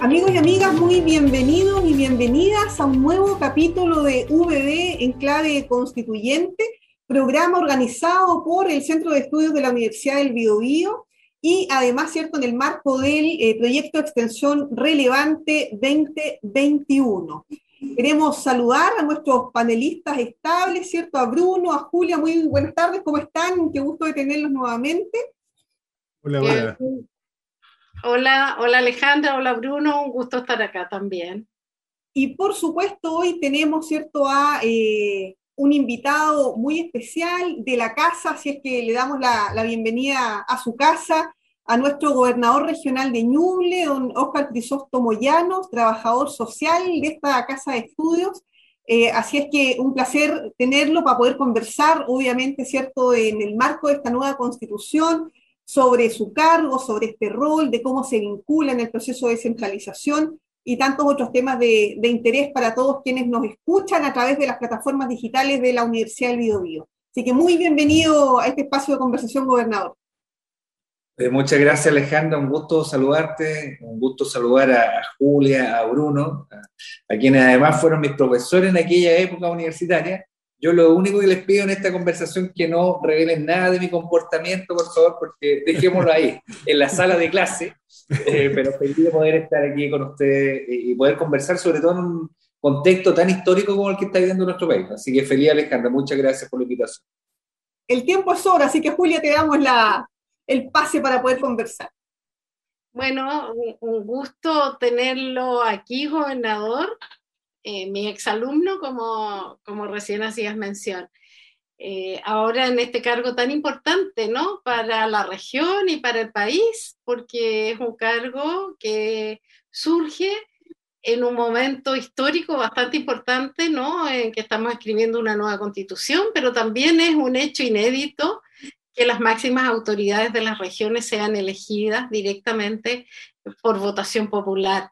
Amigos y amigas, muy bienvenidos y bienvenidas a un nuevo capítulo de VB en clave constituyente, programa organizado por el Centro de Estudios de la Universidad del Biobío y además, ¿cierto?, en el marco del eh, proyecto de extensión relevante 2021. Queremos saludar a nuestros panelistas estables, ¿cierto? A Bruno, a Julia, muy buenas tardes, ¿cómo están? Qué gusto de tenerlos nuevamente. Hola, hola. Hola, hola Alejandra, hola Bruno, un gusto estar acá también. Y por supuesto, hoy tenemos, ¿cierto?, a eh, un invitado muy especial de la casa, así es que le damos la, bienvenida a su casa, a nuestro gobernador regional de Ñuble, don Oscar Crisóstomo Llanos, trabajador social de esta casa de estudios. Eh, así es que un placer tenerlo para poder conversar, obviamente, ¿cierto?, en el marco de esta nueva constitución, sobre su cargo, sobre este rol, de cómo se vincula en el proceso de descentralización y tantos otros temas de, interés para todos quienes nos escuchan a través de las plataformas digitales de la Universidad del Biobío. Así que muy bienvenido a este espacio de conversación, gobernador. Eh, muchas gracias, Alejandra. Un gusto saludarte, un gusto saludar a, Julia, a Bruno, a, quienes además fueron mis profesores en aquella época universitaria yo lo único que les pido en esta conversación es que no revelen nada de mi comportamiento, por favor, porque dejémoslo ahí, en la sala de clase. Eh, pero feliz de poder estar aquí con ustedes y poder conversar, sobre todo en un contexto tan histórico como el que está viviendo nuestro país. Así que feliz, Alejandra. Muchas gracias por la invitación. El tiempo es hora, así que Julia, te damos la, el pase para poder conversar. Bueno, un gusto tenerlo aquí, gobernador. Eh, mi exalumno, como, como recién hacías mención. Eh, ahora en este cargo tan importante, ¿no? Para la región y para el país, porque es un cargo que surge en un momento histórico bastante importante, ¿no? En que estamos escribiendo una nueva constitución, pero también es un hecho inédito que las máximas autoridades de las regiones sean elegidas directamente por votación popular.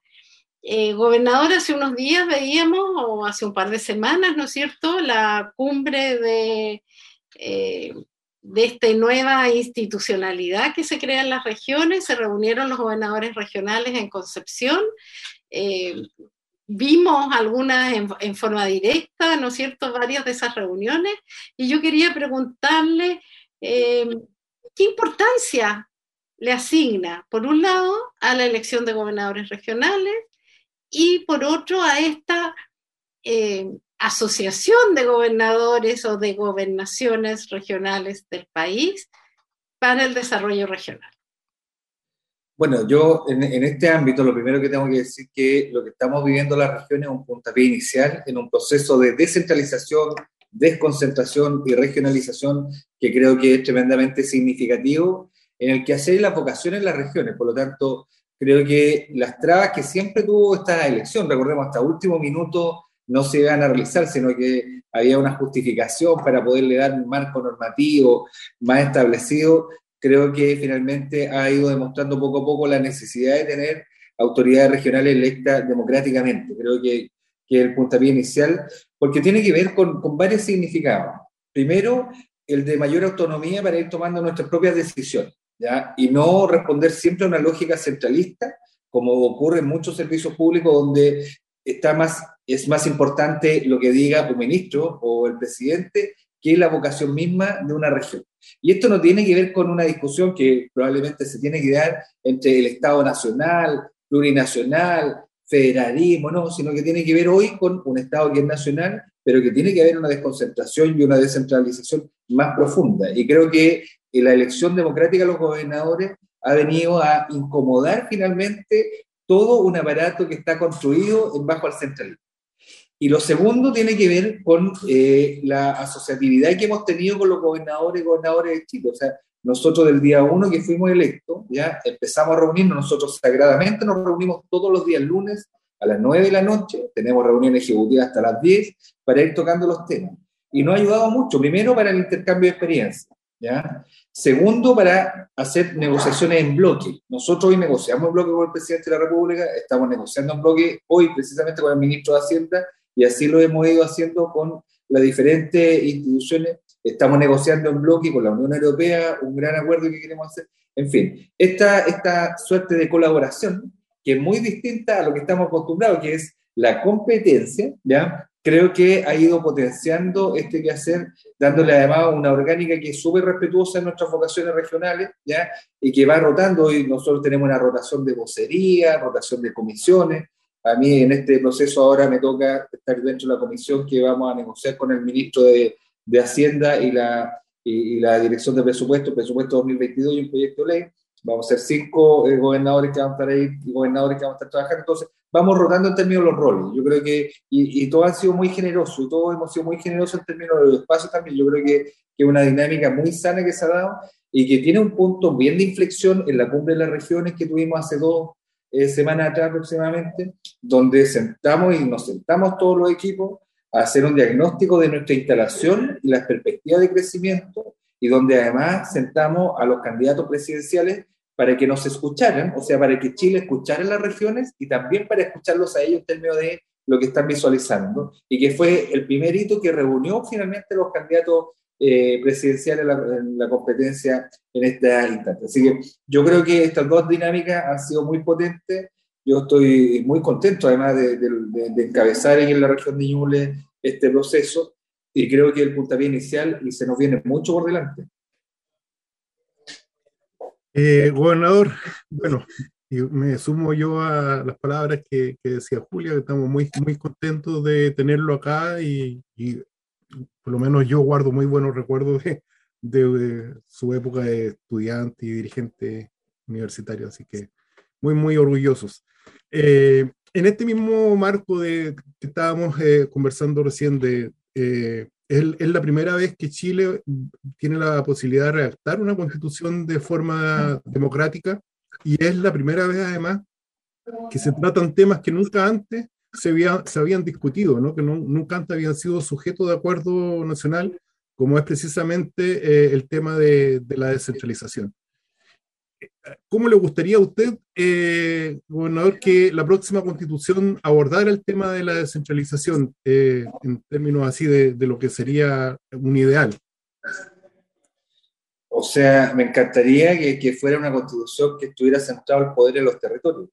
Eh, gobernador, hace unos días veíamos, o hace un par de semanas, ¿no es cierto?, la cumbre de, eh, de esta nueva institucionalidad que se crea en las regiones. Se reunieron los gobernadores regionales en Concepción. Eh, vimos algunas en, forma directa, ¿no es cierto?, varias de esas reuniones. Y yo quería preguntarle, ¿qué importancia le asigna, por un lado, a la elección de gobernadores regionales y por otro a esta eh, asociación de gobernadores o de gobernaciones regionales del país para el desarrollo regional. Bueno, yo en, este ámbito lo primero que tengo que decir es que lo que estamos viviendo en la región es un puntapié inicial en un proceso de descentralización, desconcentración y regionalización que creo que es tremendamente significativo, en el que hacer las vocaciones en las regiones. Por lo tanto, creo que las trabas que siempre tuvo esta elección, recordemos, hasta último minuto no se iban a realizar, sino que había una justificación para poderle dar un marco normativo más establecido, creo que finalmente ha ido demostrando poco a poco la necesidad de tener autoridades regionales electas democráticamente. Creo que, que es el puntapié inicial, porque tiene que ver con, con varios significados. Primero, el de mayor autonomía para ir tomando nuestras propias decisiones y no responder siempre a una lógica centralista, como ocurre en muchos servicios públicos donde está más, es más importante lo que diga un ministro o el presidente que la vocación misma de una región. Y esto no tiene que ver con una discusión que probablemente se tiene que dar entre el Estado nacional, plurinacional, federalismo, no, sino que tiene que ver hoy con un Estado que es nacional, pero que tiene que haber una desconcentración y una descentralización más profunda. Y creo que la elección democrática de los gobernadores ha venido a incomodar finalmente todo un aparato que está construido en bajo al centralismo. Y lo segundo tiene que ver con eh, la asociatividad que hemos tenido con los gobernadores y gobernadores de Chile. O sea, nosotros del día uno que fuimos electos, ya empezamos a reunirnos, nosotros sagradamente nos reunimos todos los días lunes a las 9 de la noche, tenemos reuniones ejecutivas hasta las 10 para ir tocando los temas. Y nos ha ayudado mucho, primero para el intercambio de experiencias, ¿ya? Segundo, para hacer negociaciones en bloque. Nosotros hoy negociamos en bloque con el presidente de la República, estamos negociando en bloque hoy precisamente con el ministro de Hacienda y así lo hemos ido haciendo con las diferentes instituciones. Estamos negociando en bloque con la Unión Europea, un gran acuerdo que queremos hacer. En fin, esta, esta suerte de colaboración que es muy distinta a lo que estamos acostumbrados, que es la competencia, ¿ya? Creo que ha ido potenciando este quehacer, dándole además una orgánica que es súper respetuosa en nuestras vocaciones regionales, ¿ya? Y que va rotando. Hoy nosotros tenemos una rotación de vocería, rotación de comisiones. A mí en este proceso ahora me toca estar dentro de la comisión que vamos a negociar con el ministro de, de Hacienda y la, y, la Dirección de Presupuesto, Presupuesto 2022 y un proyecto de ley. Vamos a ser cinco eh, gobernadores que van a estar ahí y gobernadores que van a estar trabajando. Entonces, vamos rotando en términos de los roles. Yo creo que, y, y todos han sido muy generosos, y todos hemos sido muy generosos en términos de los espacios también. Yo creo que, es una dinámica muy sana que se ha dado y que tiene un punto bien de inflexión en la cumbre de las regiones que tuvimos hace dos eh, semanas atrás aproximadamente, donde sentamos y nos sentamos todos los equipos a hacer un diagnóstico de nuestra instalación y las perspectivas de crecimiento, y donde además sentamos a los candidatos presidenciales para que nos escucharan, o sea, para que Chile escuchara las regiones y también para escucharlos a ellos en términos de lo que están visualizando, y que fue el primer hito que reunió finalmente los candidatos eh, presidenciales en la, en la, competencia en esta instante. Así que yo creo que estas dos dinámicas han sido muy potentes yo estoy muy contento, además, de, de, de encabezar en la región de Ñuble este proceso y creo que el puntapié inicial y se nos viene mucho por delante. Eh, gobernador, bueno, me sumo yo a las palabras que, que, decía Julia, que estamos muy, muy contentos de tenerlo acá y, y por lo menos yo guardo muy buenos recuerdos de, de, su época de estudiante y dirigente universitario, así que muy, muy orgullosos. Eh, en este mismo marco de que estábamos eh, conversando recién de eh, es, la primera vez que Chile tiene la posibilidad de redactar una constitución de forma democrática y es la primera vez además que se tratan temas que nunca antes se, había, se habían discutido, ¿no? que nunca antes habían sido sujetos de acuerdo nacional, como es precisamente eh, el tema de la descentralización. ¿Cómo le gustaría a usted, eh, gobernador, que la próxima constitución abordara el tema de la descentralización eh, en términos así de, lo que sería un ideal? O sea, me encantaría que, fuera una constitución que estuviera centrado el poder en los territorios.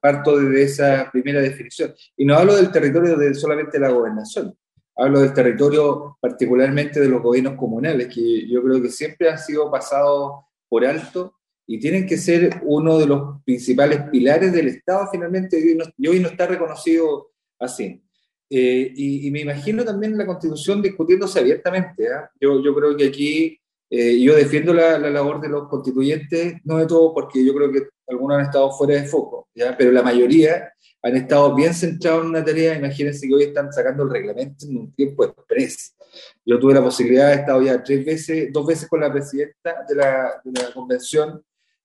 Parto de esa primera definición. Y no hablo del territorio de solamente la gobernación. Hablo del territorio particularmente de los gobiernos comunales, que yo creo que siempre han sido pasados por alto y tienen que ser uno de los principales pilares del Estado finalmente, y hoy no, y hoy no está reconocido así. Eh, y, y, me imagino también la Constitución discutiéndose abiertamente. ¿eh? Yo, yo creo que aquí eh, yo defiendo la, la, labor de los constituyentes, no de todos, porque yo creo que algunos han estado fuera de foco, ¿ya? pero la mayoría han estado bien centrados en una tarea. Imagínense que hoy están sacando el reglamento en un tiempo express. Yo tuve la posibilidad, he estado ya tres veces, dos veces con la presidenta de la, de la convención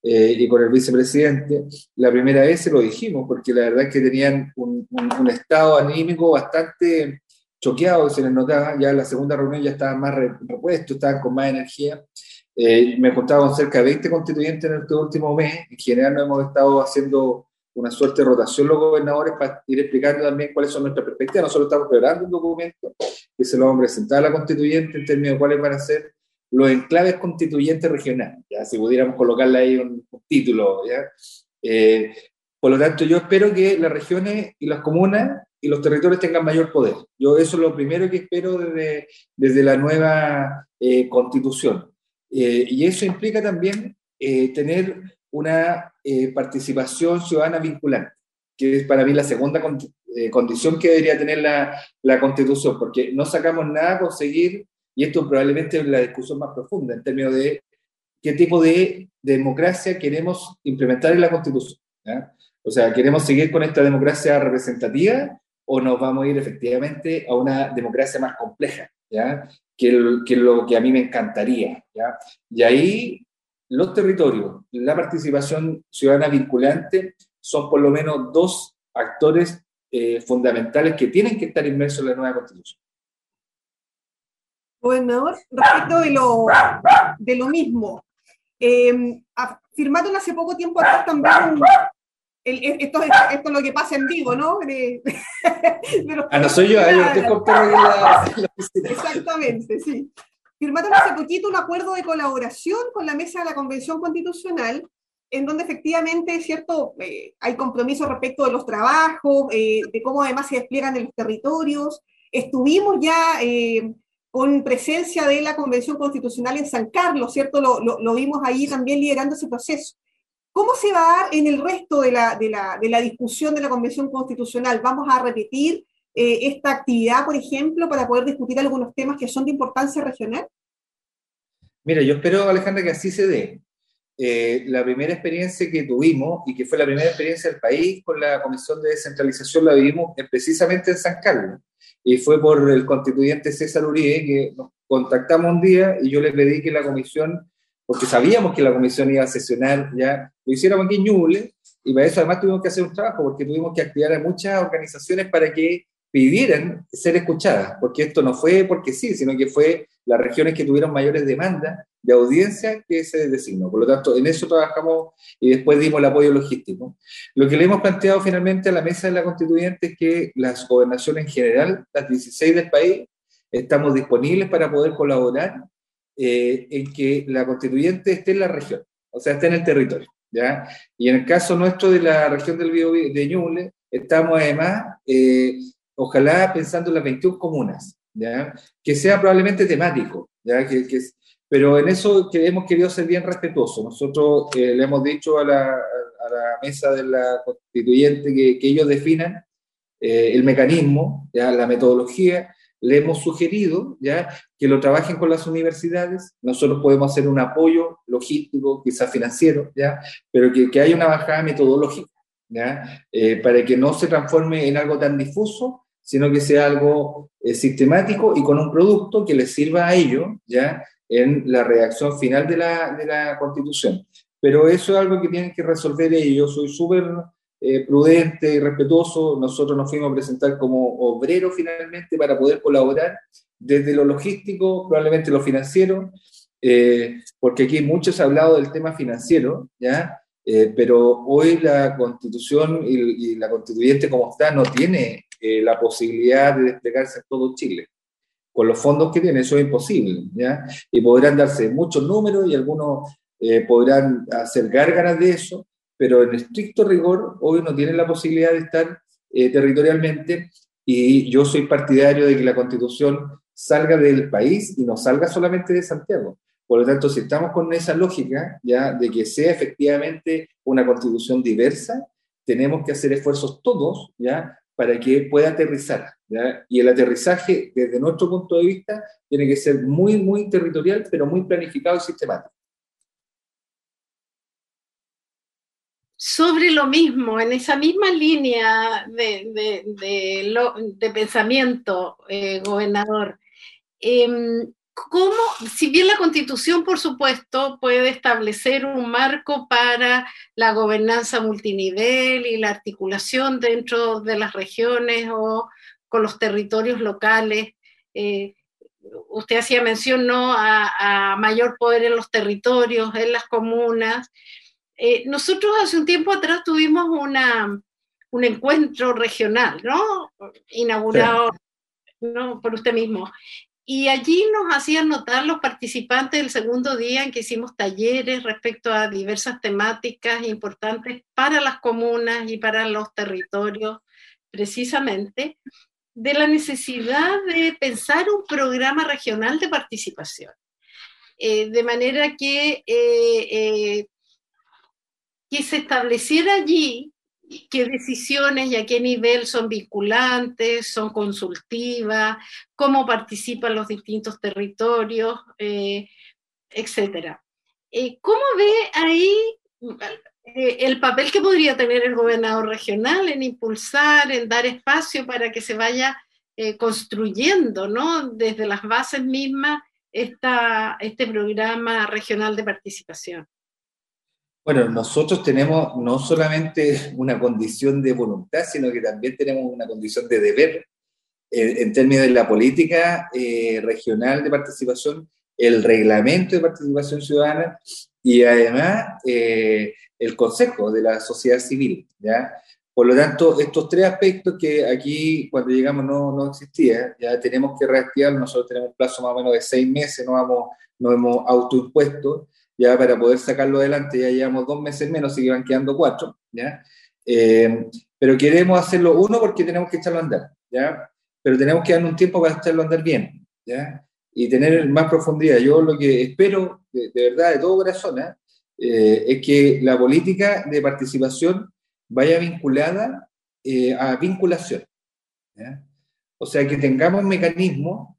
eh, y con el vicepresidente. La primera vez se lo dijimos, porque la verdad es que tenían un, un, un estado anímico bastante choqueado, se les notaba, ya en la segunda reunión ya estaban más repuestos, estaban con más energía. Eh, me contaba con cerca de 20 constituyentes en este último mes, en general no hemos estado haciendo una suerte de rotación los gobernadores para ir explicando también cuáles son nuestras perspectivas. Nosotros estamos preparando un documento que se lo vamos a presentar a la constituyente en términos de cuáles van a ser los enclaves constituyentes regionales, ya si pudiéramos colocarle ahí un, un título. ¿ya? Eh, por lo tanto, yo espero que las regiones y las comunas y los territorios tengan mayor poder. Yo eso es lo primero que espero desde, desde la nueva eh, constitución. Eh, y eso implica también eh, tener una participación ciudadana vinculante, que es para mí la segunda con, condición que debería tener la, la constitución, porque no sacamos nada a conseguir y esto probablemente es la discusión más profunda en términos de qué tipo de democracia queremos implementar en la Constitución. ¿ya? O sea, ¿queremos seguir con esta democracia representativa o nos vamos a ir efectivamente a una democracia más compleja? Que, el, lo que a mí me encantaría. Y ahí los territorios, la participación ciudadana vinculante son por lo menos dos actores eh, fundamentales que tienen que estar inmersos en la nueva Constitución gobernador, respecto de lo, de lo mismo. Eh, firmaron hace poco tiempo atrás también el, esto, esto, es lo que pasa en vivo, ¿no? De, de ah, no soy yo, yo estoy contando la, la Exactamente, sí. Firmaron hace poquito un acuerdo de colaboración con la mesa de la Convención Constitucional en donde efectivamente, ¿cierto? Eh, hay compromisos respecto de los trabajos, eh, de cómo además se despliegan en los territorios. Estuvimos ya eh, con presencia de la Convención Constitucional en San Carlos, ¿cierto? Lo, vimos ahí también liderando ese proceso. ¿Cómo se va a dar en el resto de la, discusión de la Convención Constitucional? ¿Vamos a repetir esta actividad, por ejemplo, para poder discutir algunos temas que son de importancia regional? Mira, yo espero, Alejandra, que así se dé. Eh, la primera experiencia que tuvimos y que fue la primera experiencia del país con la Comisión de Descentralización la vivimos precisamente en San Carlos. Y fue por el constituyente César Uribe que nos contactamos un día y yo le pedí que la comisión, porque sabíamos que la comisión iba a sesionar ya, lo hiciéramos aquí en Ñuble, y para eso además tuvimos que hacer un trabajo, porque tuvimos que activar a muchas organizaciones para que pidieran ser escuchadas, porque esto no fue porque sí, sino que fue las regiones que tuvieron mayores demandas de audiencia que se designó. Por lo tanto, en eso trabajamos y después dimos el apoyo logístico. Lo que le hemos planteado finalmente a la mesa de la constituyente es que las gobernaciones en general, las 16 del país, estamos disponibles para poder colaborar eh, en que la constituyente esté en la región, o sea, esté en el territorio. ¿ya? Y en el caso nuestro de la región del Biobío, de Ñuble, estamos además, eh, ojalá pensando en las 21 comunas, ¿ya? que sea probablemente temático, ¿ya? Que, que, pero en eso que hemos querido ser bien respetuosos. Nosotros eh, le hemos dicho a la, a la, mesa de la constituyente que, que ellos definan eh, el mecanismo, ¿ya? la metodología. Le hemos sugerido ¿ya? que lo trabajen con las universidades. Nosotros podemos hacer un apoyo logístico, quizás financiero, ¿ya? pero que, que haya una bajada metodológica ¿ya? Eh, para que no se transforme en algo tan difuso sino que sea algo eh, sistemático y con un producto que les sirva a ellos, ¿ya? En la redacción final de la, de la Constitución. Pero eso es algo que tienen que resolver ellos. Soy súper eh, prudente y respetuoso. Nosotros nos fuimos a presentar como obrero finalmente para poder colaborar desde lo logístico, probablemente lo financiero, eh, porque aquí muchos han hablado del tema financiero, ¿ya? pero hoy la constitución y, y, la constituyente como está no tiene eh, la posibilidad de desplegarse en todo Chile. Con los fondos que tiene, eso es imposible. Y podrán darse muchos números y algunos eh, podrán hacer gárgaras de eso, pero en estricto rigor, hoy no tienen la posibilidad de estar eh, territorialmente y yo soy partidario de que la constitución salga del país y no salga solamente de Santiago. Por lo tanto, si estamos con esa lógica ya de que sea efectivamente una constitución diversa, tenemos que hacer esfuerzos todos ya para que pueda aterrizar. Y el aterrizaje, desde nuestro punto de vista, tiene que ser muy, muy territorial, pero muy planificado y sistemático. Sobre lo mismo, en esa misma línea de, de pensamiento, eh, gobernador, eh, cómo, si bien la constitución, por supuesto, puede establecer un marco para la gobernanza multinivel y la articulación dentro de las regiones o con los territorios locales, eh, usted hacía mención ¿no? a, a, mayor poder en los territorios, en las comunas. Eh, nosotros hace un tiempo atrás tuvimos una, un encuentro regional, ¿no? Inaugurado sí. ¿no? por usted mismo. Y allí nos hacían notar los participantes del segundo día en que hicimos talleres respecto a diversas temáticas importantes para las comunas y para los territorios, precisamente, de la necesidad de pensar un programa regional de participación. Eh, de manera que, eh, eh, que se estableciera allí qué decisiones y a qué nivel son vinculantes, son consultivas, cómo participan los distintos territorios, etc. ¿Cómo ve ahí eh, el papel que podría tener el gobernador regional en impulsar, en dar espacio para que se vaya eh, construyendo, ¿no? Desde las bases mismas, esta, este programa regional de participación? Bueno, nosotros tenemos no solamente una condición de voluntad, sino que también tenemos una condición de deber eh, en términos de la política regional de participación, el reglamento de participación ciudadana y además eh, el consejo de la sociedad civil. ¿ya? Por lo tanto, estos tres aspectos que aquí cuando llegamos no, no existían, ya tenemos que reactivar, nosotros tenemos un plazo más o menos de seis meses, no, vamos, no hemos autoimpuesto, ya para poder sacarlo adelante, ya llevamos dos meses menos, así que van quedando cuatro, ¿ya? Eh, pero queremos hacerlo, uno, porque tenemos que echarlo a andar, ¿ya? Pero tenemos que darle un tiempo para echarlo a andar bien, ¿ya? Y tener más profundidad. Yo lo que espero, de, verdad, de todo corazón, ¿eh? Eh, es que la política de participación vaya vinculada a vinculación, ¿ya? O sea, que tengamos mecanismos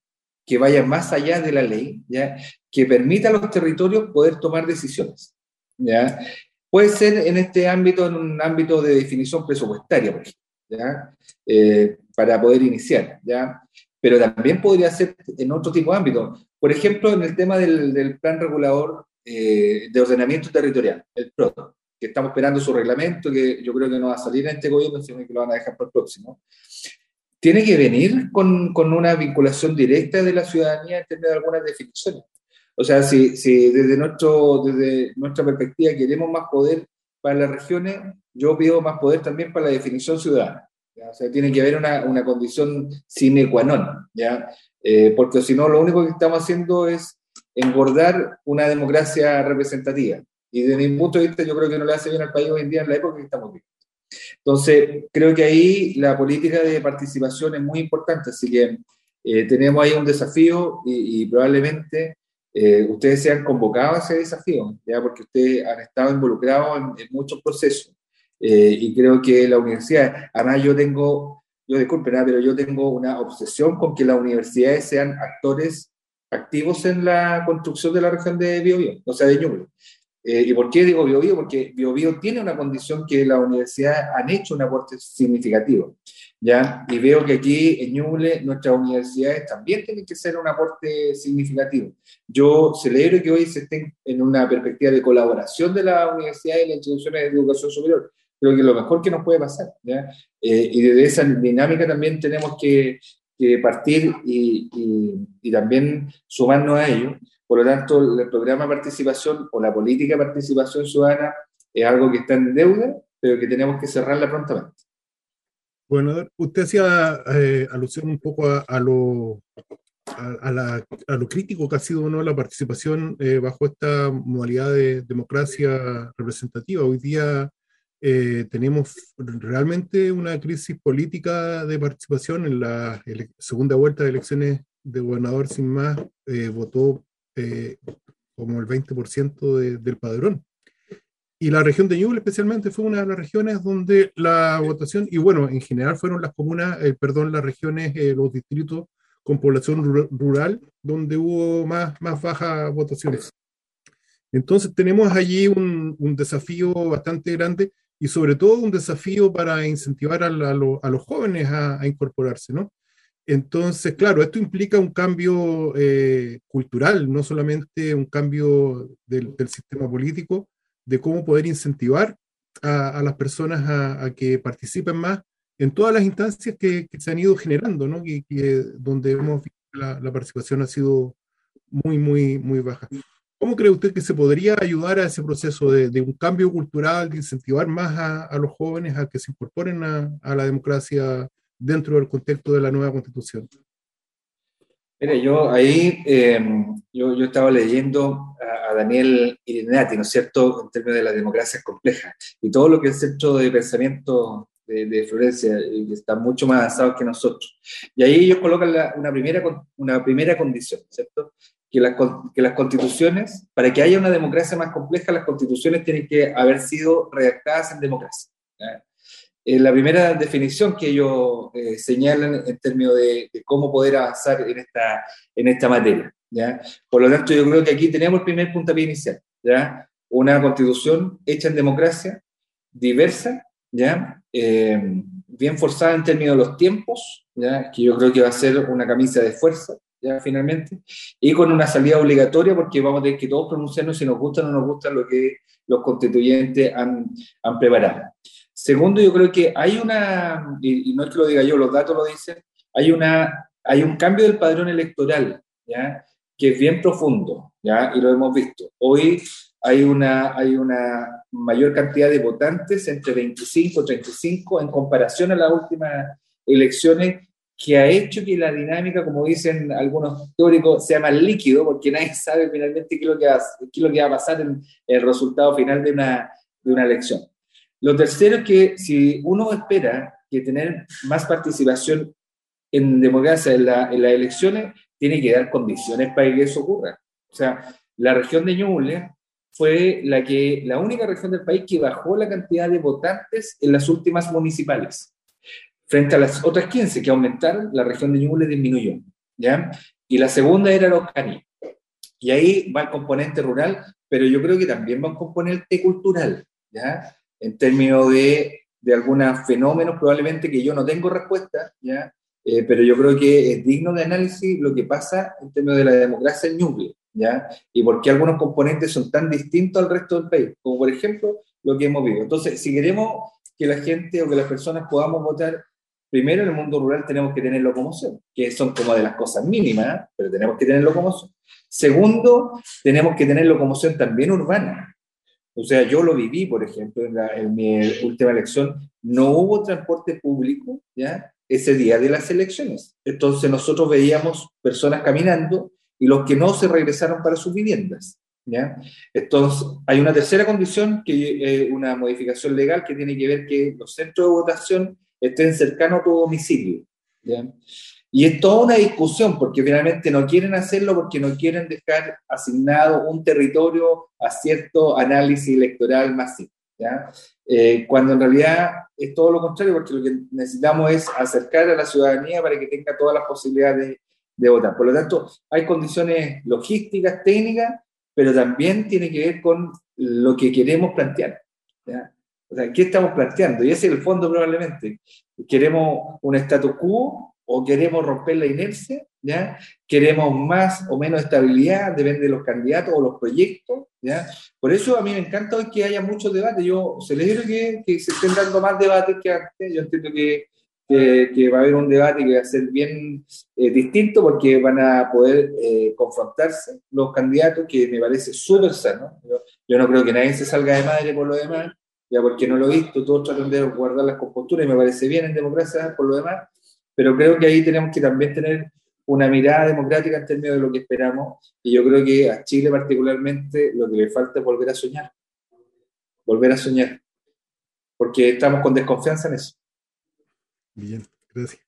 que vayan más allá de la ley, ¿ya? que permita a los territorios poder tomar decisiones. ¿ya? Puede ser en este ámbito, en un ámbito de definición presupuestaria, por ejemplo, ¿ya? Eh, para poder iniciar, ¿ya? Pero también podría ser en otro tipo de ámbito. Por ejemplo, en el tema del, plan regulador eh, de ordenamiento territorial, el PROTO, que estamos esperando su reglamento, que yo creo que no va a salir en este gobierno, sino que lo van a dejar para el próximo tiene que venir con, con, una vinculación directa de la ciudadanía en términos de algunas definiciones. O sea, si, si desde, nuestro, desde nuestra perspectiva queremos más poder para las regiones, yo pido más poder también para la definición ciudadana. O sea, tiene que haber una, una condición sine qua non, ¿ya? Eh, porque si no, lo único que estamos haciendo es engordar una democracia representativa. Y desde mi punto de vista, yo creo que no le hace bien al país hoy en día en la época que estamos viviendo. Entonces, creo que ahí la política de participación es muy importante, así que eh, tenemos ahí un desafío y, probablemente eh, ustedes sean convocados a ese desafío, ¿ya? porque ustedes han estado involucrados en, muchos procesos eh, y creo que la universidad, además yo tengo, yo disculpen, pero yo tengo una obsesión con que las universidades sean actores activos en la construcción de la región de Biobío, o sea, de Ñuble. Eh, ¿Y por qué digo BioBio? Porque BioBio tiene una condición que las universidades han hecho un aporte significativo. ¿ya? Y veo que aquí en Ñuble nuestras universidades también tienen que ser un aporte significativo. Yo celebro que hoy se estén en una perspectiva de colaboración de las universidades y las instituciones de educación superior. Creo que es lo mejor que nos puede pasar. ¿ya? Eh, y desde esa dinámica también tenemos que, que partir y, y, y también sumarnos a ello. Por lo tanto, el programa de participación o la política de participación ciudadana es algo que está en deuda, pero que tenemos que cerrarla prontamente. Bueno, usted hacía eh, alusión un poco a, lo, a, la, a, lo crítico que ha sido ¿no? la participación eh, bajo esta modalidad de democracia representativa. Hoy día eh, tenemos realmente una crisis política de participación. En la segunda vuelta de elecciones de gobernador, sin más, votó eh, como el 20% del padrón. Y la región de Ñuble especialmente fue una de las regiones donde la votación, y bueno, en general fueron las comunas, eh, perdón, las regiones, eh, los distritos con población rural, donde hubo más, más bajas votaciones. Entonces tenemos allí un, un, desafío bastante grande y sobre todo un desafío para incentivar a, a, a los jóvenes a, a, incorporarse, ¿no? Entonces, claro, esto implica un cambio eh, cultural, no solamente un cambio del, sistema político, de cómo poder incentivar a, las personas a, que participen más en todas las instancias que, se han ido generando, ¿no? Y, donde hemos visto la, la participación ha sido muy, muy, muy baja. ¿Cómo cree usted que se podría ayudar a ese proceso de, de un cambio cultural, de incentivar más a, los jóvenes a que se incorporen a, la democracia dentro del contexto de la nueva constitución? Mire, yo ahí, eh, yo, yo, estaba leyendo a, Daniel Irinati, ¿no es cierto?, en términos de la democracia compleja, y todo lo que es centro de pensamiento de, de Florencia, y está mucho más avanzado que nosotros. Y ahí ellos colocan una, primera, una primera condición, ¿cierto?, que las, constituciones, para que haya una democracia más compleja, las constituciones tienen que haber sido redactadas en democracia. Eh, la primera definición que ellos eh, señalan en términos de, cómo poder avanzar en esta, en esta materia. ¿ya? Por lo tanto, yo creo que aquí tenemos el primer puntapié inicial. ¿ya? Una constitución hecha en democracia, diversa, ¿ya? Eh, bien forzada en términos de los tiempos, ¿ya? que yo creo que va a ser una camisa de fuerza, finalmente, y con una salida obligatoria porque vamos a tener que todos pronunciarnos si nos gusta o no nos gusta lo que los constituyentes han, han preparado. Segundo, yo creo que hay una, y, no es que lo diga yo, los datos lo dicen, hay, una, hay un cambio del padrón electoral, ¿ya? que es bien profundo, ¿ya? y lo hemos visto. Hoy hay una, hay una mayor cantidad de votantes, entre 25 y 35, en comparación a las últimas elecciones, que ha hecho que la dinámica, como dicen algunos teóricos, sea más líquido, porque nadie sabe finalmente qué es lo que va, qué es lo que va a pasar en el resultado final de una, de una elección. Lo tercero es que si uno espera que tener más participación en democracia en, la, en las elecciones, tiene que dar condiciones para que eso ocurra. O sea, la región de Ñuble fue la, que, la única región del país que bajó la cantidad de votantes en las últimas municipales. Frente a las otras 15 que aumentaron, la región de Ñuble disminuyó. ¿ya? Y la segunda era caní. Y ahí va el componente rural, pero yo creo que también va un componente cultural, ¿ya? En términos de, de algunos fenómenos probablemente que yo no tengo respuesta, ¿ya? Eh, pero yo creo que es digno de análisis lo que pasa en términos de la democracia en Ñuble, ¿ya? Y por qué algunos componentes son tan distintos al resto del país, como por ejemplo lo que hemos visto. Entonces, si queremos que la gente o que las personas podamos votar primero en el mundo rural tenemos que tener locomoción, que son como de las cosas mínimas, pero tenemos que tener locomoción. Segundo, tenemos que tener locomoción también urbana. O sea, yo lo viví, por ejemplo, en, mi última elección, no hubo transporte público, ¿ya? Ese día de las elecciones. Entonces nosotros veíamos personas caminando y los que no se regresaron para sus viviendas. ¿ya? Entonces, hay una tercera condición, que es una modificación legal que tiene que ver que los centros de votación estén cercanos a tu domicilio. Y es toda una discusión, porque finalmente no quieren hacerlo porque no quieren dejar asignado un territorio a cierto análisis electoral masivo. ¿ya? Eh, cuando en realidad es todo lo contrario, porque lo que necesitamos es acercar a la ciudadanía para que tenga todas las posibilidades de, de votar. Por lo tanto, hay condiciones logísticas, técnicas, pero también tiene que ver con lo que queremos plantear. ¿ya? O sea, ¿qué estamos planteando? Y ese es el fondo probablemente. ¿Queremos un status quo o queremos romper la inercia? ¿ya? ¿Queremos más o menos estabilidad? Depende de los candidatos o los proyectos. ¿ya? Por eso a mí me encanta hoy que haya muchos debates. Yo celebro que, que se estén dando más debates que antes. Yo entiendo que, que, va a haber un debate que va a ser bien eh, distinto porque van a poder eh, confrontarse los candidatos, que me parece súper sano. Yo, yo no creo que nadie se salga de madre por lo demás ya porque no lo he visto, todos tratan de guardar las composturas y me parece bien en democracia por lo demás, pero creo que ahí tenemos que también tener una mirada democrática en términos de lo que esperamos y yo creo que a Chile particularmente lo que le falta es volver a soñar, volver a soñar, porque estamos con desconfianza en eso. Bien, gracias.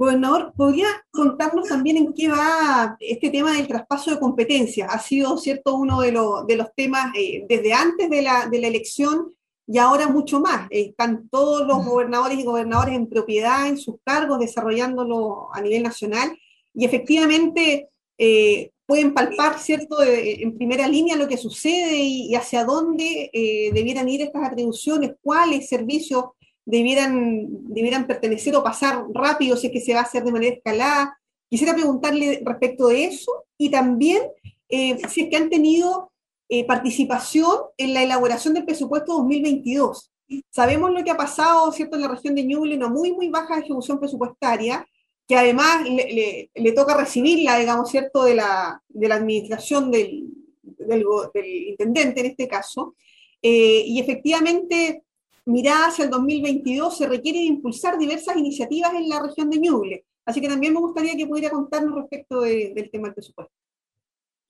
Gobernador, ¿podría contarnos también en qué va este tema del traspaso de competencias? Ha sido, ¿cierto?, uno de, de los temas eh, desde antes de la, de la, elección y ahora mucho más. Eh, están todos los gobernadores y gobernadores en propiedad, en sus cargos, desarrollándolo a nivel nacional y efectivamente eh, pueden palpar, ¿cierto?, en primera línea lo que sucede y, y hacia dónde debieran ir estas atribuciones, cuáles servicios debieran, debieran pertenecer o pasar rápido si es que se va a hacer de manera escalada. Quisiera preguntarle respecto de eso y también eh, si es que han tenido eh, participación en la elaboración del presupuesto 2022. Sabemos lo que ha pasado, ¿cierto?, en la región de Ñuble, una muy, muy baja ejecución presupuestaria, que además le, le, toca recibirla, digamos, ¿cierto?, de la, de la administración del, del, intendente en este caso. Eh, y efectivamente, mirada hacia el 2022 se requiere impulsar diversas iniciativas en la región de Ñuble. Así que también me gustaría que pudiera contarnos respecto del tema del presupuesto.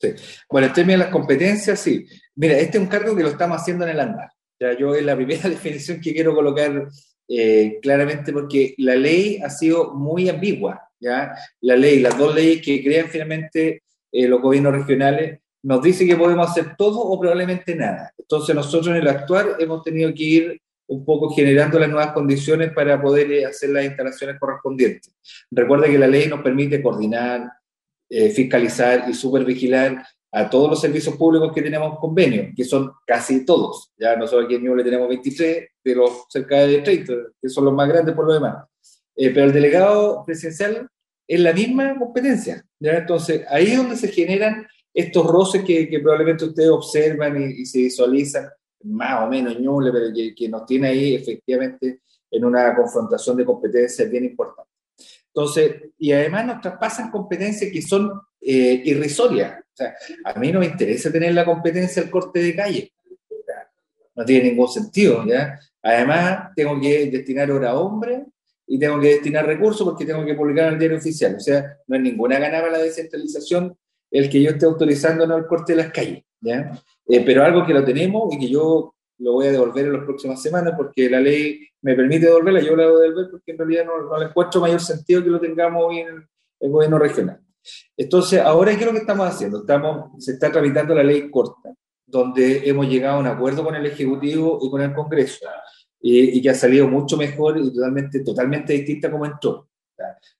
Sí. Bueno, el tema de las competencias, sí. Mira, este es un cargo que lo estamos haciendo en el andar. Ya yo es la primera definición que quiero colocar eh, claramente porque la ley ha sido muy ambigua. ¿ya? La ley, las dos leyes que crean finalmente eh, los gobiernos regionales, nos dice que podemos hacer todo o probablemente nada. Entonces nosotros en el actuar hemos tenido que ir un poco generando las nuevas condiciones para poder eh, hacer las instalaciones correspondientes. Recuerda que la ley nos permite coordinar, eh, fiscalizar y supervigilar a todos los servicios públicos que tenemos convenio, que son casi todos. Ya nosotros aquí en Ñuble tenemos 23 de los cerca de 30, que son los más grandes por lo demás. Eh, pero el delegado presidencial es la misma competencia. ¿ya? Entonces, ahí es donde se generan estos roces que, que probablemente ustedes observan y, y se visualizan más o menos ñuble, pero que, nos tiene ahí efectivamente en una confrontación de competencias bien importante. Entonces, y además nos traspasan competencias que son eh, irrisorias. O sea, a mí no me interesa tener la competencia del corte de calle. No tiene ningún sentido, ¿ya? Además, tengo que destinar hora hombre y tengo que destinar recursos porque tengo que publicar en el diario oficial. O sea, no es ninguna ganada la descentralización el que yo esté autorizando no el corte de las calles, ¿ya? Eh, pero algo que lo tenemos y que yo lo voy a devolver en las próximas semanas porque la ley me permite devolverla, yo la voy a devolver porque en realidad no, no le encuentro mayor sentido que lo tengamos hoy en el, gobierno regional. Entonces, ahora, ¿qué es lo que estamos haciendo? Estamos, se está tramitando la ley corta, donde hemos llegado a un acuerdo con el Ejecutivo y con el Congreso, y, y que ha salido mucho mejor y totalmente, totalmente distinta como entró.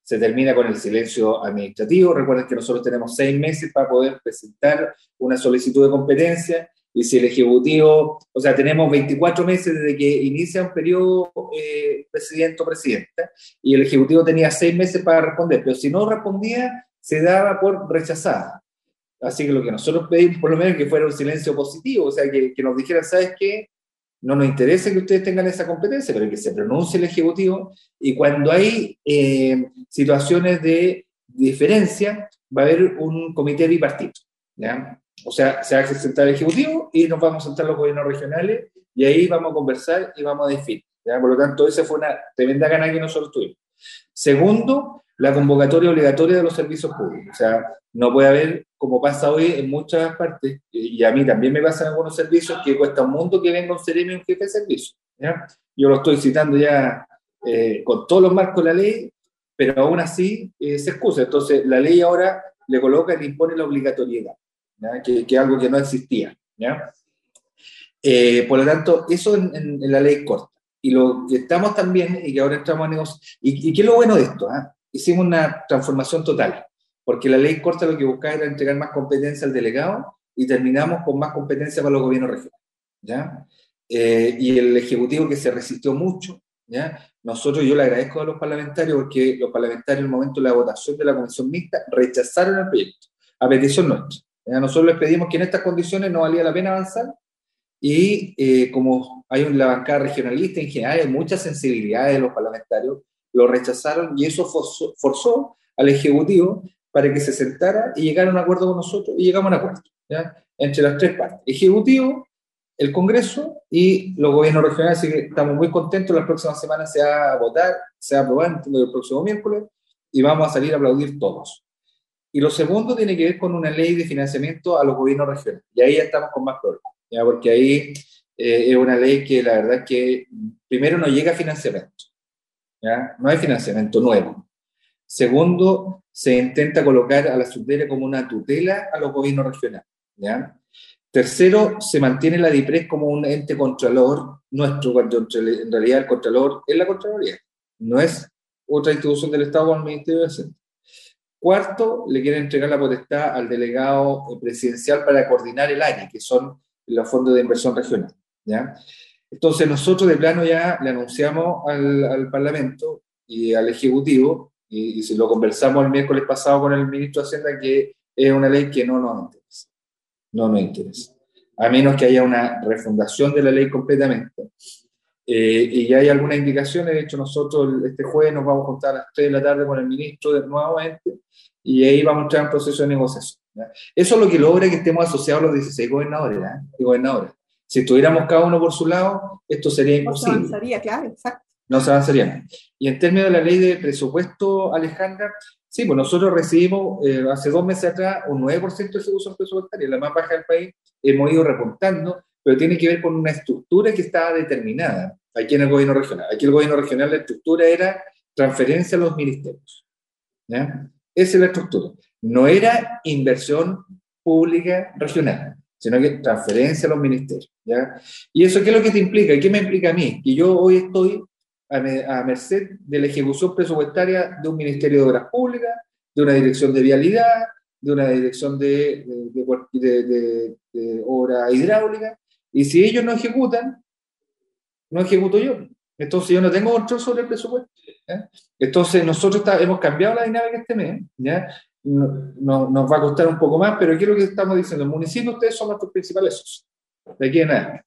Se termina con el silencio administrativo. Recuerden que nosotros tenemos seis meses para poder presentar una solicitud de competencia y si el Ejecutivo, o sea, tenemos 24 meses desde que inicia un periodo eh, presidente o presidenta, y el Ejecutivo tenía seis meses para responder, pero si no respondía, se daba por rechazada. Así que lo que nosotros pedimos, por lo menos, que fuera un silencio positivo, o sea, que, que nos dijeran, ¿sabes qué? No nos interesa que ustedes tengan esa competencia, pero que se pronuncie el Ejecutivo, y cuando hay eh, situaciones de diferencia, va a haber un comité bipartito. ¿ya? O sea, se va a sentar el Ejecutivo y nos vamos a sentar los gobiernos regionales y ahí vamos a conversar y vamos a definir. ¿ya? Por lo tanto, esa fue una tremenda gana que nosotros tuvimos. Segundo, la convocatoria obligatoria de los servicios públicos. O sea, no puede haber, como pasa hoy en muchas partes, y a mí también me pasan algunos servicios, que cuesta un mundo que venga un seremi un jefe de servicio. ¿ya? Yo lo estoy citando ya eh, con todos los marcos de la ley, pero aún así eh, se excusa. Entonces, la ley ahora le coloca y le impone la obligatoriedad que, es algo que no existía. ¿ya? Eh, por lo tanto, eso en, la ley corta. Y lo que estamos también, y que ahora entramos a negociar, y, qué es lo bueno de esto, ¿ah? Hicimos una transformación total, porque la ley corta lo que buscaba era entregar más competencia al delegado y terminamos con más competencia para los gobiernos regionales. ¿ya? Eh, y el Ejecutivo que se resistió mucho, ¿ya? nosotros yo le agradezco a los parlamentarios porque los parlamentarios en el momento de la votación de la comisión mixta rechazaron el proyecto, a petición nuestra. Nosotros les pedimos que en estas condiciones no valía la pena avanzar y eh, como hay una bancada regionalista, en general hay mucha sensibilidad de los parlamentarios, lo rechazaron y eso forzó, al Ejecutivo para que se sentara y llegara a un acuerdo con nosotros y llegamos a un acuerdo ¿ya? entre las tres partes, Ejecutivo, el Congreso y los gobiernos regionales, así que estamos muy contentos, las próximas semanas se va a votar, se va a aprobar el próximo miércoles y vamos a salir a aplaudir todos. Y lo segundo tiene que ver con una ley de financiamiento a los gobiernos regionales. Y ahí ya estamos con más problemas, ¿ya? porque ahí eh, es una ley que la verdad que primero no llega a financiamiento, no hay financiamiento nuevo. Segundo, se intenta colocar a la subdere como una tutela a los gobiernos regionales. Tercero, se mantiene la DIPRES como un ente contralor nuestro, cuando en realidad el contralor es la Contraloría, no es otra institución del Estado o el Ministerio de Hacienda. Cuarto, le quieren entregar la potestad al delegado presidencial para coordinar el área, que son los fondos de inversión regional. Entonces, nosotros de plano ya le anunciamos al, Parlamento y al Ejecutivo, y, si lo conversamos el miércoles pasado con el ministro de Hacienda, que es una ley que no nos interesa. No nos interesa. A menos que haya una refundación de la ley completamente. Eh, y ya hay algunas indicaciones, de hecho nosotros este jueves nos vamos a contar a las 3 de la tarde con el ministro de, nuevamente y ahí vamos a entrar en proceso de negociación. Eso es lo que logra que estemos asociados los 16 gobernadores y gobernadoras. Si estuviéramos cada uno por su lado, esto sería imposible. No se avanzaría, claro, exacto. No se avanzaría. Y en términos de la ley de presupuesto, Alejandra, sí, pues nosotros recibimos eh, hace dos meses atrás un 9% de ejecución presupuestaria, la más baja del país, hemos ido repuntando, pero tiene que ver con una estructura que estaba determinada aquí en el gobierno regional. Aquí el gobierno regional, la estructura era transferencia a los ministerios. ¿ya? Esa es la estructura. No era inversión pública regional, sino que transferencia a los ministerios. ¿ya? ¿Y eso qué es lo que te implica? ¿Qué me implica a mí? Que yo hoy estoy a, merced de la ejecución presupuestaria de un Ministerio de Obras Públicas, de una dirección de vialidad, de una dirección de, de, de y si ellos no ejecutan, no ejecuto yo. Entonces yo no tengo control sobre el presupuesto. Entonces nosotros hemos cambiado la dinámica este mes. ¿ya? No, nos va a costar un poco más, pero ¿qué es lo que estamos diciendo? El municipio, ustedes son nuestros principales socios. De aquí en adelante.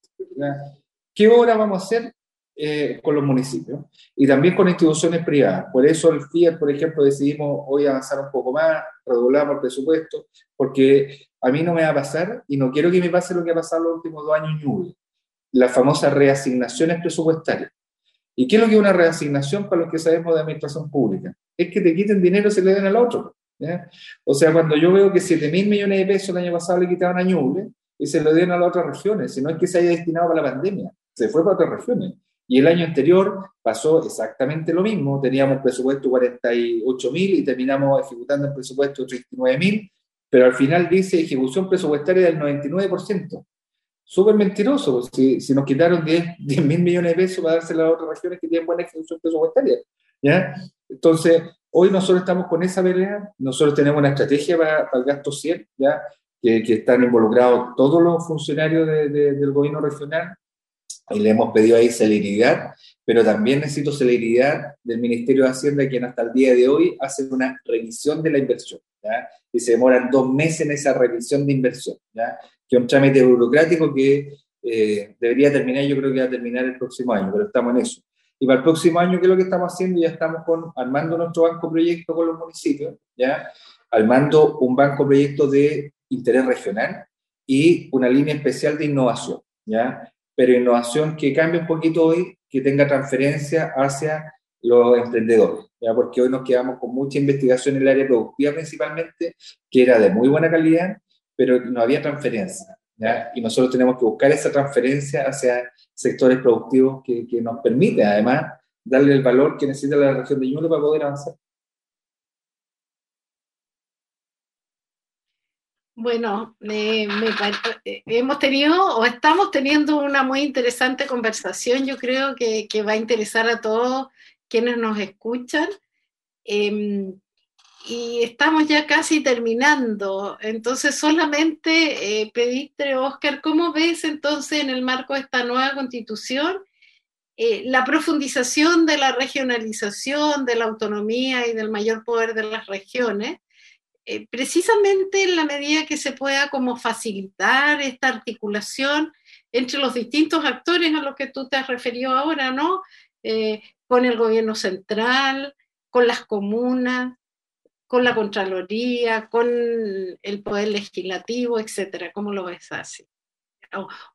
¿Qué obra vamos a hacer eh, con los municipios? Y también con instituciones privadas. Por eso el FIAT, por ejemplo, decidimos hoy avanzar un poco más, regulamos el presupuesto, porque a mí no me va a pasar y no quiero que me pase lo que ha pasado los últimos dos años en las famosas reasignaciones presupuestarias. ¿Y qué es lo que es una reasignación para los que sabemos de administración pública? Es que te quiten dinero y se le den al otro. O sea, cuando yo veo que 7 mil millones de pesos el año pasado le quitaban a Ñuble y se lo dieron a las otras regiones, si no es que se haya destinado para la pandemia, se fue para otras regiones. Y el año anterior pasó exactamente lo mismo, teníamos presupuesto 48 mil y terminamos ejecutando el presupuesto 39 mil, pero al final dice ejecución presupuestaria del 99%. Súper mentiroso, pues, si, si, nos quitaron 10 mil millones de pesos para dárselo a otras regiones que tienen buena ejecución presupuestaria. ¿ya? Entonces, hoy nosotros estamos con esa pelea, nosotros tenemos una estrategia para, el gasto 100, ¿ya? Que, que, están involucrados todos los funcionarios de, del gobierno regional, y le hemos pedido ahí celeridad, pero también necesito celeridad del Ministerio de Hacienda, quien hasta el día de hoy hace una revisión de la inversión, ¿ya? y se demoran dos meses en esa revisión de inversión, ¿ya? que es un trámite burocrático que eh, debería terminar, yo creo que va a terminar el próximo año, pero estamos en eso. Y para el próximo año, ¿qué es lo que estamos haciendo? Ya estamos con, armando nuestro banco proyecto con los municipios, ¿ya? armando un banco proyecto de interés regional y una línea especial de innovación, ¿ya? pero innovación que cambie un poquito hoy, que tenga transferencia hacia los emprendedores, ¿ya? porque hoy nos quedamos con mucha investigación en el área productiva principalmente, que era de muy buena calidad, pero no había transferencia. Y nosotros tenemos que buscar esa transferencia hacia sectores productivos que, que nos permite además darle el valor que necesita la región de Ñuble para poder avanzar. Bueno, eh, hemos tenido o estamos teniendo una muy interesante conversación. Yo creo que, que va a interesar a todos quienes nos escuchan. Em, y estamos ya casi terminando. Entonces, solamente eh, pedirte, Oscar, ¿cómo ves entonces en el marco de esta nueva constitución eh, la profundización de la regionalización, de la autonomía y del mayor poder de las regiones? Eh, precisamente en la medida que se pueda como facilitar esta articulación entre los distintos actores a los que tú te has referido ahora, ¿no? Eh, con el gobierno central, con las comunas, con la Contraloría, con el Poder Legislativo, etcétera. ¿Cómo lo ves así?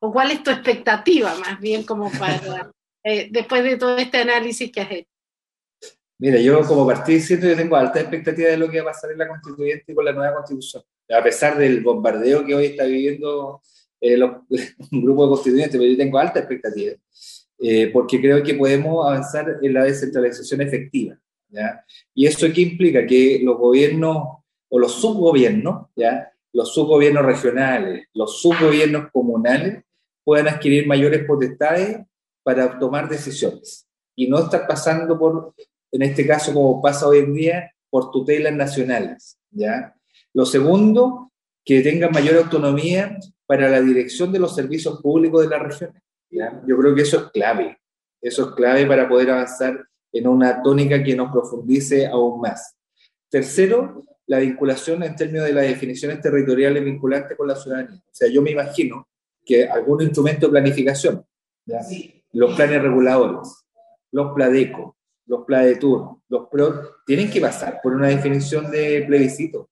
O, cuál es tu expectativa, más bien, como para, eh, después de todo este análisis que has hecho? Mira, yo como partido siento que tengo alta expectativa de lo que va a pasar en la constituyente y con la nueva constitución. A pesar del bombardeo que hoy está viviendo eh, un grupo de constituyentes, pero yo tengo alta expectativa, eh, porque creo que podemos avanzar en la descentralización efectiva. ¿Ya? ¿Y eso qué implica? Que los gobiernos o los subgobiernos, ¿ya? los subgobiernos regionales, los subgobiernos comunales, puedan adquirir mayores potestades para tomar decisiones y no estar pasando por en este caso como pasa hoy en día, por tutelas nacionales. ¿ya? Lo segundo, que tengan mayor autonomía para la dirección de los servicios públicos de las regiones. ¿ya? Yo creo que eso es clave. Eso es clave para poder avanzar en una tónica que nos profundice aún más. Tercero, la vinculación en términos de las definiciones territoriales vinculantes con la ciudadanía. O sea, yo me imagino que algún instrumento de planificación, ¿ya? los planes reguladores, los PLADECO, los PLADETUR, los PRO, tienen que pasar por una definición de plebiscito.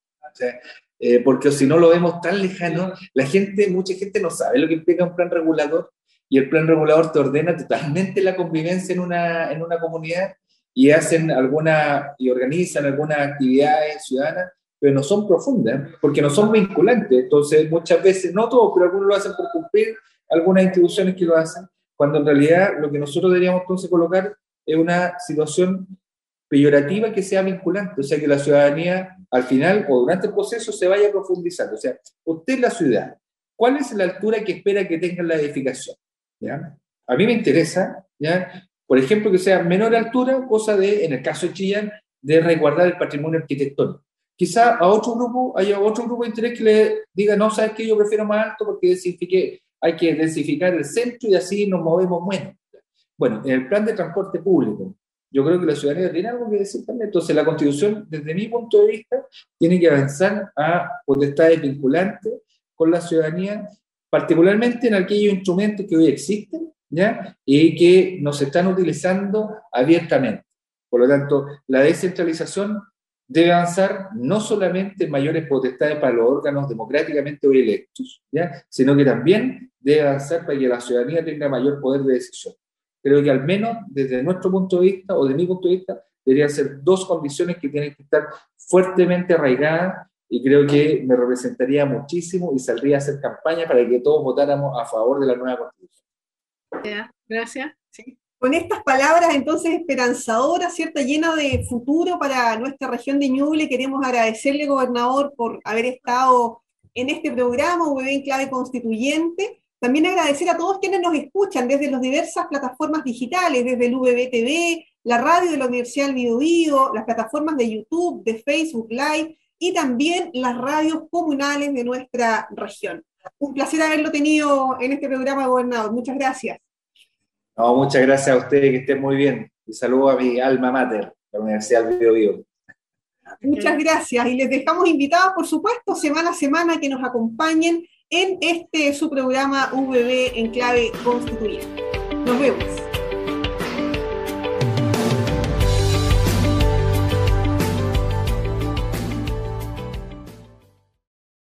Eh, porque si no lo vemos tan lejano, la gente, mucha gente no sabe lo que implica un plan regulador y el plan regulador te ordena totalmente la convivencia en una, en una comunidad y hacen alguna y organizan algunas actividades ciudadanas, pero no son profundas, porque no son vinculantes. Entonces, muchas veces, no todos, pero algunos lo hacen por cumplir, algunas instituciones que lo hacen, cuando en realidad lo que nosotros deberíamos entonces colocar es una situación peyorativa que sea vinculante, o sea, que la ciudadanía al final o durante el proceso se vaya profundizando. O sea, usted la ciudad, ¿cuál es la altura que espera que tenga la edificación? ¿Ya? A mí me interesa, ¿ya? por ejemplo, que sea menor altura, cosa de, en el caso de Chillán, de resguardar el patrimonio arquitectónico. Quizá a otro grupo haya otro grupo de interés que le diga, no, sabes que yo prefiero más alto porque hay que densificar el centro y así nos movemos menos. Bueno, en el plan de transporte público, yo creo que la ciudadanía tiene algo que decir también. Entonces, la Constitución, desde mi punto de vista, tiene que avanzar a potestades vinculantes con la ciudadanía, particularmente en aquellos instrumentos que hoy existen ¿ya? y que nos están utilizando abiertamente. Por lo tanto, la descentralización debe avanzar no solamente en mayores potestades para los órganos democráticamente hoy electos, ¿ya? sino que también debe avanzar para que la ciudadanía tenga mayor poder de decisión. creo que al menos desde nuestro punto de vista o de mi punto de vista, deberían ser dos condiciones que tienen que estar fuertemente arraigadas y creo que me representaría muchísimo y saldría a hacer campaña para que todos votáramos a favor de la nueva constitución. Gracias. Con estas palabras entonces esperanzadoras, ¿cierto? Llena de futuro para nuestra región de Ñuble, queremos agradecerle, gobernador, por haber estado en este programa, VB en clave constituyente. También agradecer a todos quienes nos escuchan desde las diversas plataformas digitales, desde el VB TV, la radio de la Universidad del Biobío, las plataformas de YouTube, de Facebook Live y también las radios comunales de nuestra región. Un placer haberlo tenido en este programa, gobernador. Muchas gracias. No, muchas gracias a ustedes, que estén muy bien. Y saludo a mi alma mater, la Universidad del Biobío. Muchas gracias y les dejamos invitados, por supuesto, semana a semana que nos acompañen en este su programa VB en clave constituyente. Nos vemos.